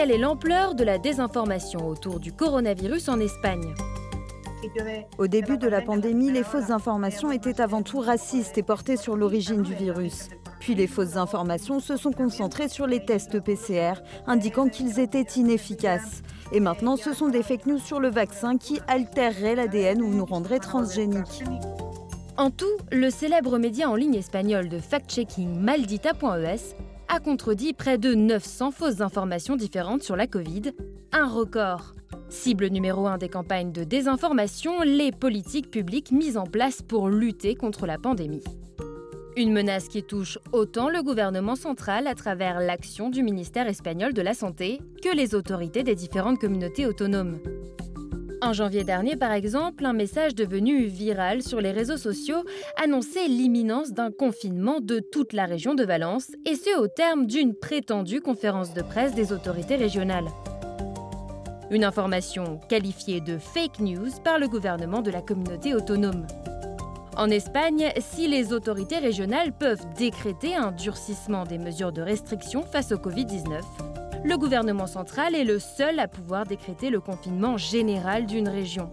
quelle est l'ampleur de la désinformation autour du coronavirus en Espagne? Au début de la pandémie, les fausses informations étaient avant tout racistes et portées sur l'origine du virus. Puis les fausses informations se sont concentrées sur les tests PCR, indiquant qu'ils étaient inefficaces. Et maintenant, ce sont des fake news sur le vaccin qui altéreraient l'ADN ou nous rendraient transgéniques. En tout, le célèbre média en ligne espagnol de fact-checking maldita.es a contredit près de 900 fausses informations différentes sur la Covid, un record. Cible numéro un des campagnes de désinformation, les politiques publiques mises en place pour lutter contre la pandémie. Une menace qui touche autant le gouvernement central à travers l'action du ministère espagnol de la Santé que les autorités des différentes communautés autonomes. En janvier dernier, par exemple, un message devenu viral sur les réseaux sociaux annonçait l'imminence d'un confinement de toute la région de Valence, et ce au terme d'une prétendue conférence de presse des autorités régionales. Une information qualifiée de fake news par le gouvernement de la communauté autonome. En Espagne, si les autorités régionales peuvent décréter un durcissement des mesures de restriction face au Covid-19, le gouvernement central est le seul à pouvoir décréter le confinement général d'une région.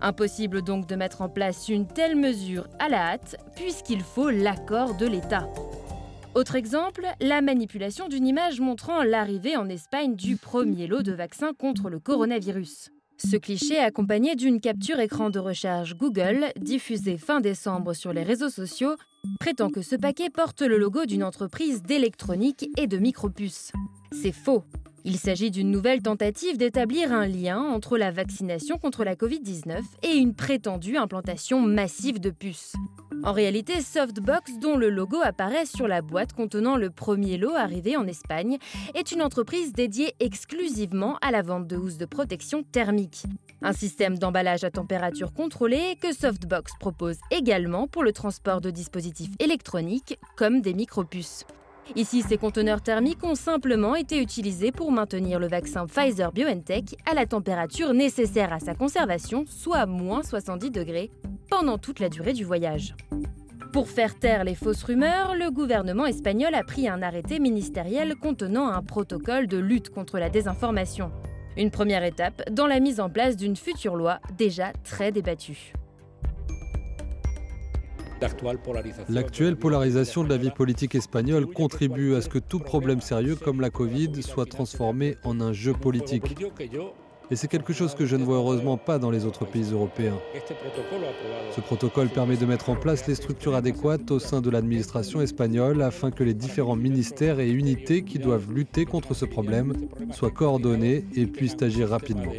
Impossible donc de mettre en place une telle mesure à la hâte, puisqu'il faut l'accord de l'État. Autre exemple, la manipulation d'une image montrant l'arrivée en Espagne du premier lot de vaccins contre le coronavirus. Ce cliché, accompagné d'une capture écran de recharge Google, diffusée fin décembre sur les réseaux sociaux, prétend que ce paquet porte le logo d'une entreprise d'électronique et de micropuces. C'est faux. Il s'agit d'une nouvelle tentative d'établir un lien entre la vaccination contre la Covid-19 et une prétendue implantation massive de puces. En réalité, Softbox, dont le logo apparaît sur la boîte contenant le premier lot arrivé en Espagne, est une entreprise dédiée exclusivement à la vente de housses de protection thermique. Un système d'emballage à température contrôlée que Softbox propose également pour le transport de dispositifs électroniques comme des micropuces. Ici, ces conteneurs thermiques ont simplement été utilisés pour maintenir le vaccin Pfizer BioNTech à la température nécessaire à sa conservation, soit moins 70 degrés, pendant toute la durée du voyage. Pour faire taire les fausses rumeurs, le gouvernement espagnol a pris un arrêté ministériel contenant un protocole de lutte contre la désinformation. Une première étape dans la mise en place d'une future loi déjà très débattue. L'actuelle polarisation de la vie politique espagnole contribue à ce que tout problème sérieux comme la Covid soit transformé en un jeu politique. Et c'est quelque chose que je ne vois heureusement pas dans les autres pays européens. Ce protocole permet de mettre en place les structures adéquates au sein de l'administration espagnole afin que les différents ministères et unités qui doivent lutter contre ce problème soient coordonnés et puissent agir rapidement.